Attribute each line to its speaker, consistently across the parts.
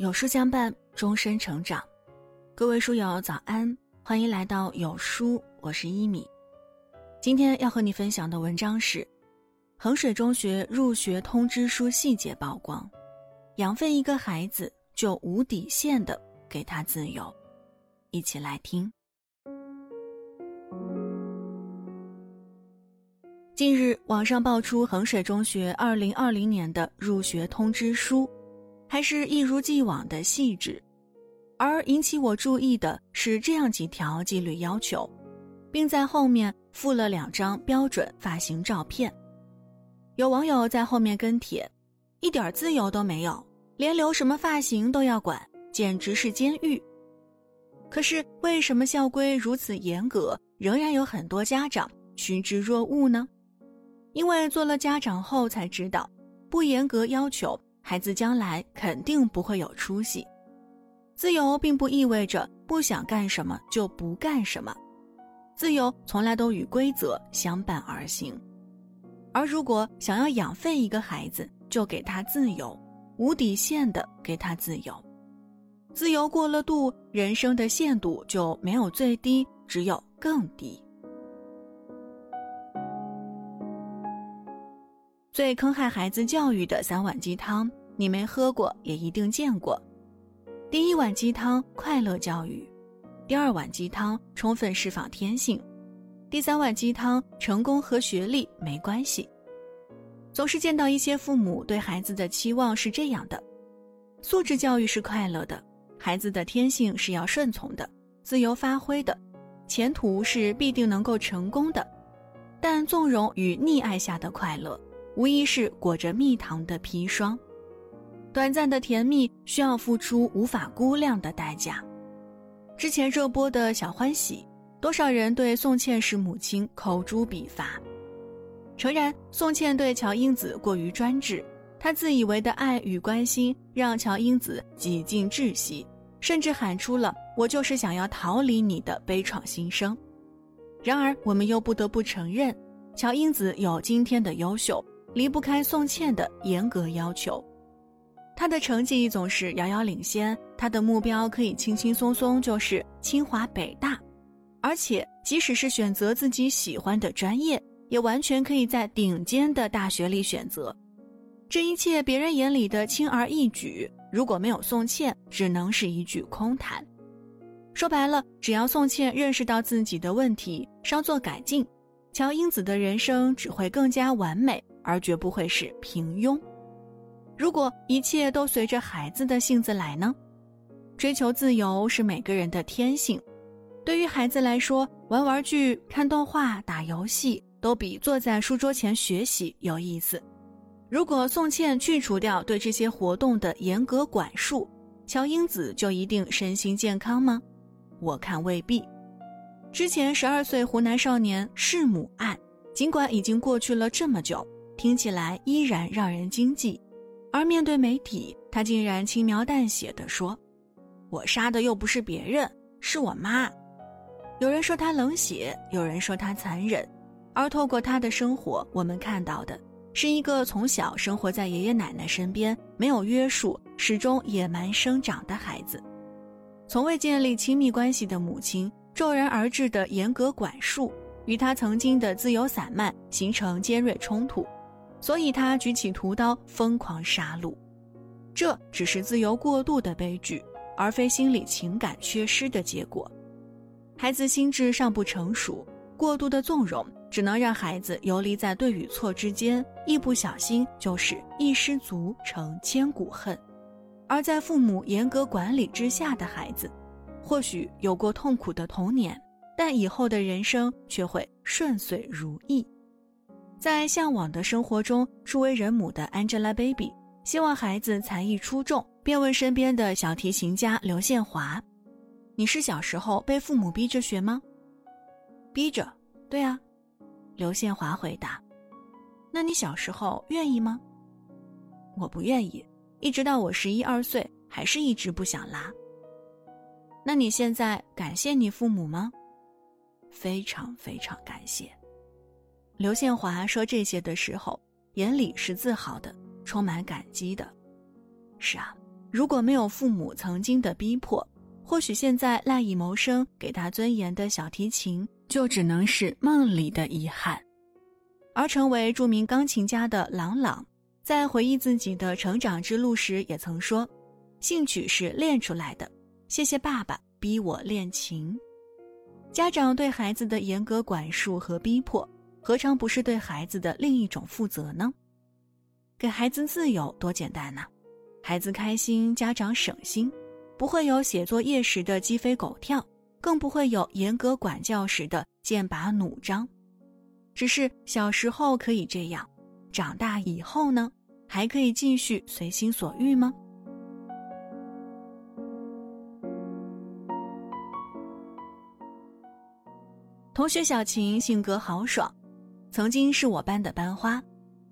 Speaker 1: 有书相伴，终身成长。各位书友早安，欢迎来到有书，我是一米。今天要和你分享的文章是衡水中学入学通知书细节曝光，养废一个孩子就无底线的给他自由。一起来听。近日，网上爆出衡水中学二零二零年的入学通知书，还是一如既往的细致。而引起我注意的是这样几条纪律要求，并在后面附了两张标准发型照片。有网友在后面跟帖：“一点自由都没有，连留什么发型都要管，简直是监狱。”可是，为什么校规如此严格，仍然有很多家长趋之若鹜呢？因为做了家长后才知道，不严格要求孩子将来肯定不会有出息。自由并不意味着不想干什么就不干什么，自由从来都与规则相伴而行。而如果想要养废一个孩子，就给他自由，无底线的给他自由。自由过了度，人生的限度就没有最低，只有更低。最坑害孩子教育的三碗鸡汤，你没喝过也一定见过。第一碗鸡汤，快乐教育；第二碗鸡汤，充分释放天性；第三碗鸡汤，成功和学历没关系。总是见到一些父母对孩子的期望是这样的：素质教育是快乐的，孩子的天性是要顺从的、自由发挥的，前途是必定能够成功的。但纵容与溺爱下的快乐。无疑是裹着蜜糖的砒霜，短暂的甜蜜需要付出无法估量的代价。之前热播的小欢喜，多少人对宋茜是母亲口诛笔伐，诚然宋茜对乔英子过于专制，她自以为的爱与关心让乔英子几近窒息，甚至喊出了“我就是想要逃离你”的悲怆心声。然而我们又不得不承认，乔英子有今天的优秀。离不开宋茜的严格要求，他的成绩总是遥遥领先，他的目标可以轻轻松松就是清华北大，而且即使是选择自己喜欢的专业，也完全可以在顶尖的大学里选择。这一切别人眼里的轻而易举，如果没有宋茜，只能是一句空谈。说白了，只要宋茜认识到自己的问题，稍作改进，乔英子的人生只会更加完美。而绝不会是平庸。如果一切都随着孩子的性子来呢？追求自由是每个人的天性。对于孩子来说，玩玩具、看动画、打游戏都比坐在书桌前学习有意思。如果宋茜去除掉对这些活动的严格管束，乔英子就一定身心健康吗？我看未必。之前十二岁湖南少年弑母案，尽管已经过去了这么久。听起来依然让人惊悸，而面对媒体，他竟然轻描淡写的说：“我杀的又不是别人，是我妈。”有人说他冷血，有人说他残忍，而透过他的生活，我们看到的是一个从小生活在爷爷奶奶身边，没有约束，始终野蛮生长的孩子，从未建立亲密关系的母亲，骤然而至的严格管束，与他曾经的自由散漫形成尖锐冲突。所以他举起屠刀，疯狂杀戮，这只是自由过度的悲剧，而非心理情感缺失的结果。孩子心智尚不成熟，过度的纵容只能让孩子游离在对与错之间，一不小心就是一失足成千古恨。而在父母严格管理之下的孩子，或许有过痛苦的童年，但以后的人生却会顺遂如意。在向往的生活中，初为人母的 Angelababy 希望孩子才艺出众，便问身边的小提琴家刘宪华：“你是小时候被父母逼着学吗？”“逼着。”“对啊。”刘宪华回答。“那你小时候愿意吗？”“我不愿意，一直到我十一二岁，还是一直不想拉。”“那你现在感谢你父母吗？”“非常非常感谢。”刘宪华说这些的时候，眼里是自豪的，充满感激的。是啊，如果没有父母曾经的逼迫，或许现在赖以谋生、给他尊严的小提琴，就只能是梦里的遗憾。而成为著名钢琴家的郎朗，在回忆自己的成长之路时，也曾说：“兴趣是练出来的，谢谢爸爸逼我练琴。”家长对孩子的严格管束和逼迫，何尝不是对孩子的另一种负责呢？给孩子自由多简单呐！孩子开心，家长省心，不会有写作业时的鸡飞狗跳，更不会有严格管教时的剑拔弩张。只是小时候可以这样，长大以后呢，还可以继续随心所欲吗？同学小晴性格豪爽，曾经是我班的班花，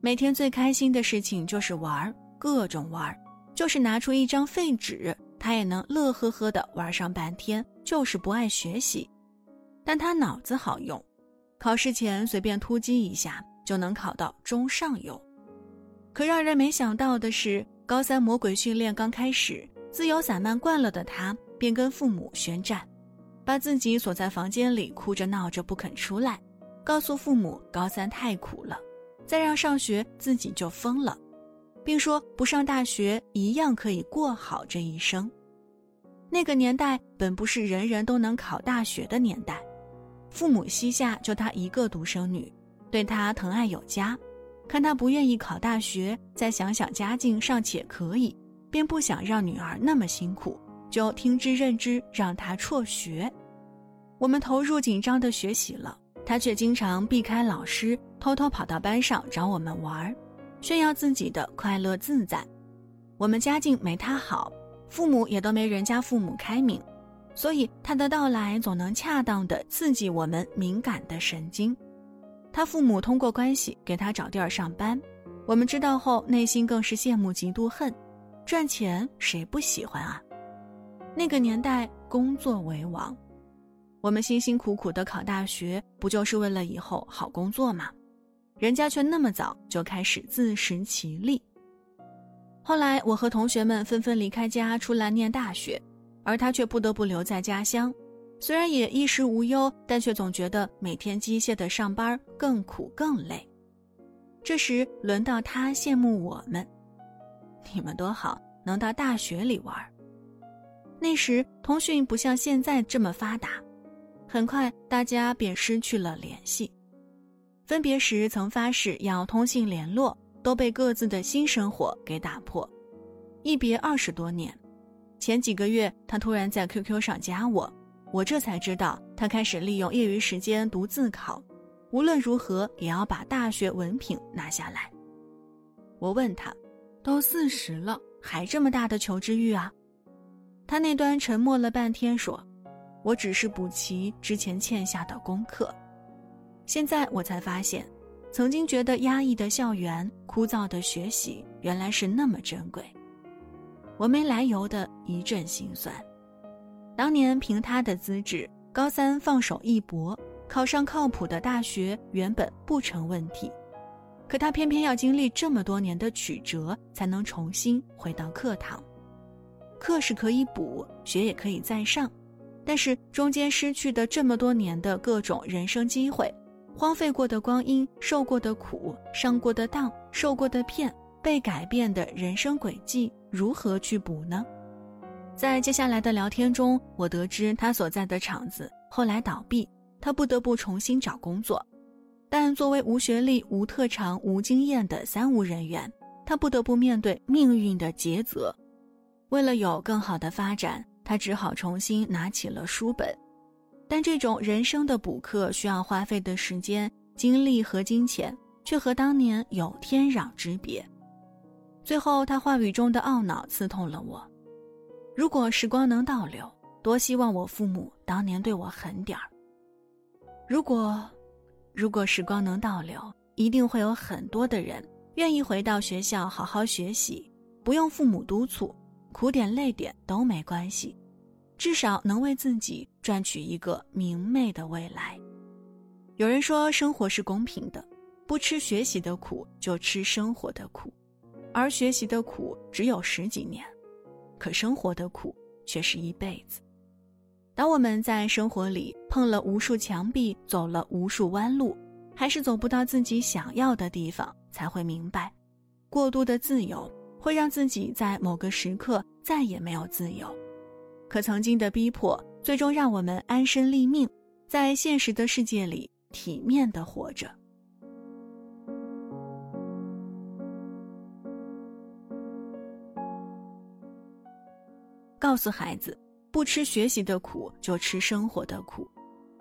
Speaker 1: 每天最开心的事情就是玩，各种玩，就是拿出一张废纸，她也能乐呵呵的玩上半天，就是不爱学习。但她脑子好用。考试前随便突击一下就能考到中上游，可让人没想到的是，高三魔鬼训练刚开始，自由散漫惯了的他便跟父母宣战，把自己锁在房间里哭着闹着不肯出来，告诉父母高三太苦了，再让上学自己就疯了，并说不上大学一样可以过好这一生。那个年代本不是人人都能考大学的年代。父母膝下就她一个独生女，对她疼爱有加，看她不愿意考大学，再想想家境尚且可以，便不想让女儿那么辛苦，就听之任之，让她辍学。我们投入紧张的学习了，他却经常避开老师，偷偷跑到班上找我们玩，炫耀自己的快乐自在。我们家境没他好，父母也都没人家父母开明。所以他的到来总能恰当的刺激我们敏感的神经。他父母通过关系给他找地儿上班，我们知道后内心更是羡慕嫉妒恨。赚钱谁不喜欢啊？那个年代工作为王，我们辛辛苦苦的考大学，不就是为了以后好工作吗？人家却那么早就开始自食其力。后来我和同学们纷纷离开家出来念大学。而他却不得不留在家乡，虽然也衣食无忧，但却总觉得每天机械的上班更苦更累。这时轮到他羡慕我们，你们多好，能到大学里玩。那时通讯不像现在这么发达，很快大家便失去了联系。分别时曾发誓要通信联络，都被各自的新生活给打破。一别二十多年。前几个月，他突然在 QQ 上加我，我这才知道他开始利用业余时间读自考，无论如何也要把大学文凭拿下来。我问他，都四十了，还这么大的求知欲啊？他那端沉默了半天，说：“我只是补齐之前欠下的功课。”现在我才发现，曾经觉得压抑的校园、枯燥的学习，原来是那么珍贵。我没来由的一阵心酸。当年凭他的资质，高三放手一搏，考上靠谱的大学原本不成问题。可他偏偏要经历这么多年的曲折，才能重新回到课堂。课是可以补，学也可以再上，但是中间失去的这么多年的各种人生机会，荒废过的光阴，受过的苦，上过的当，受过的骗，被改变的人生轨迹。如何去补呢？在接下来的聊天中，我得知他所在的厂子后来倒闭，他不得不重新找工作。但作为无学历、无特长、无经验的三无人员，他不得不面对命运的抉择。为了有更好的发展，他只好重新拿起了书本。但这种人生的补课需要花费的时间、精力和金钱，却和当年有天壤之别。最后，他话语中的懊恼刺痛了我。如果时光能倒流，多希望我父母当年对我狠点儿。如果，如果时光能倒流，一定会有很多的人愿意回到学校好好学习，不用父母督促，苦点累点都没关系，至少能为自己赚取一个明媚的未来。有人说，生活是公平的，不吃学习的苦，就吃生活的苦。而学习的苦只有十几年，可生活的苦却是一辈子。当我们在生活里碰了无数墙壁，走了无数弯路，还是走不到自己想要的地方，才会明白，过度的自由会让自己在某个时刻再也没有自由。可曾经的逼迫，最终让我们安身立命，在现实的世界里体面的活着。告诉孩子，不吃学习的苦，就吃生活的苦。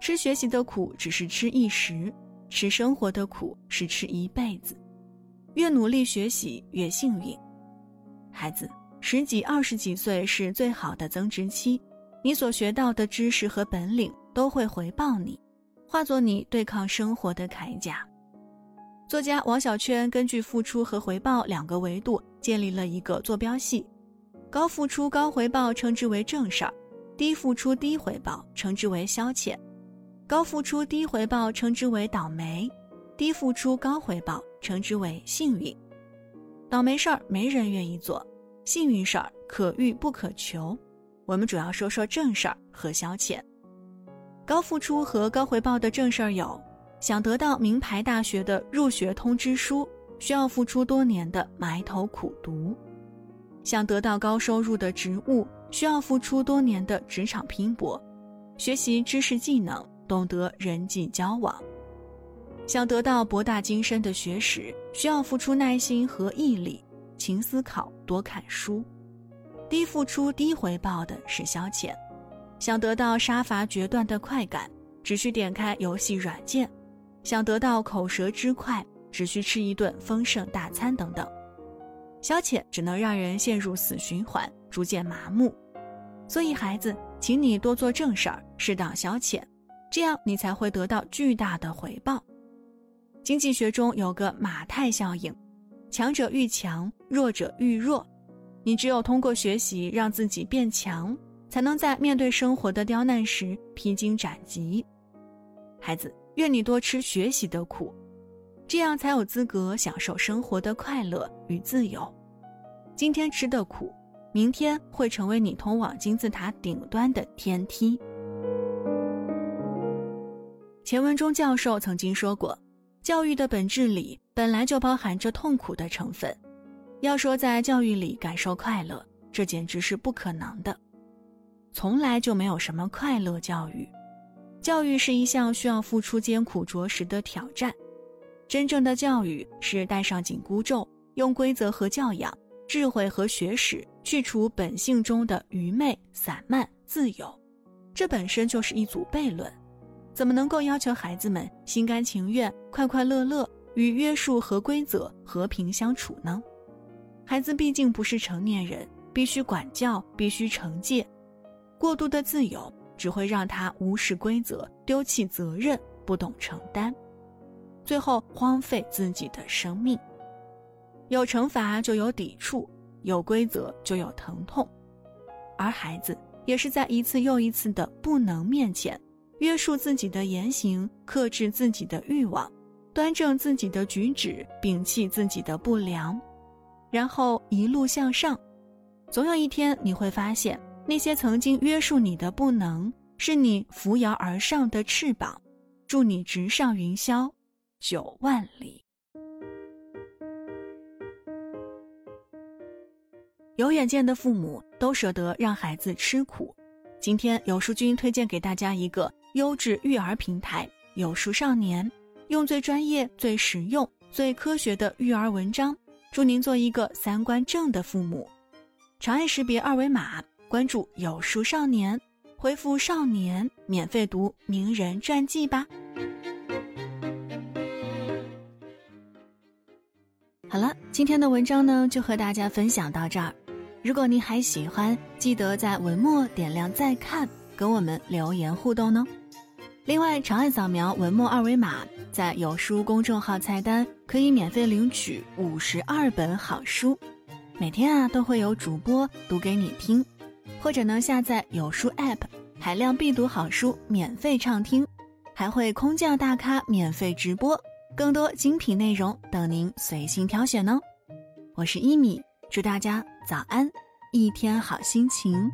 Speaker 1: 吃学习的苦只是吃一时，吃生活的苦是吃一辈子。越努力学习，越幸运。孩子。十几、二十几岁是最好的增值期，你所学到的知识和本领都会回报你，化作你对抗生活的铠甲。作家王小圈根据付出和回报两个维度建立了一个坐标系：高付出高回报称之为正事儿，低付出低回报称之为消遣；高付出低回报称之为倒霉，低付出高回报称之为幸运。倒霉事儿没人愿意做。幸运事儿可遇不可求，我们主要说说正事儿和消遣。高付出和高回报的正事儿有：想得到名牌大学的入学通知书，需要付出多年的埋头苦读；想得到高收入的职务，需要付出多年的职场拼搏，学习知识技能，懂得人际交往；想得到博大精深的学识，需要付出耐心和毅力。勤思考，多看书，低付出低回报的是消遣。想得到杀伐决断的快感，只需点开游戏软件；想得到口舌之快，只需吃一顿丰盛大餐等等。消遣只能让人陷入死循环，逐渐麻木。所以，孩子，请你多做正事儿，适当消遣，这样你才会得到巨大的回报。经济学中有个马太效应。强者愈强，弱者愈弱。你只有通过学习让自己变强，才能在面对生活的刁难时披荆斩棘。孩子，愿你多吃学习的苦，这样才有资格享受生活的快乐与自由。今天吃的苦，明天会成为你通往金字塔顶端的天梯。钱文忠教授曾经说过。教育的本质里本来就包含着痛苦的成分，要说在教育里感受快乐，这简直是不可能的。从来就没有什么快乐教育，教育是一项需要付出艰苦卓实的挑战。真正的教育是戴上紧箍咒，用规则和教养、智慧和学识去除本性中的愚昧、散漫、自由，这本身就是一组悖论。怎么能够要求孩子们心甘情愿、快快乐乐与约束和规则和平相处呢？孩子毕竟不是成年人，必须管教，必须惩戒。过度的自由只会让他无视规则、丢弃责任、不懂承担，最后荒废自己的生命。有惩罚就有抵触，有规则就有疼痛，而孩子也是在一次又一次的不能面前。约束自己的言行，克制自己的欲望，端正自己的举止，摒弃自己的不良，然后一路向上。总有一天，你会发现，那些曾经约束你的不能，是你扶摇而上的翅膀，助你直上云霄九万里。有远见的父母都舍得让孩子吃苦。今天有书君推荐给大家一个。优质育儿平台有书少年，用最专业、最实用、最科学的育儿文章，祝您做一个三观正的父母。长按识别二维码关注有书少年，回复“少年”免费读名人传记吧。好了，今天的文章呢就和大家分享到这儿。如果您还喜欢，记得在文末点亮再看，跟我们留言互动呢。另外，长按扫描文末二维码，在有书公众号菜单可以免费领取五十二本好书，每天啊都会有主播读给你听，或者呢下载有书 App，海量必读好书免费畅听，还会空降大咖免费直播，更多精品内容等您随心挑选呢。我是一米，祝大家早安。一天好心情。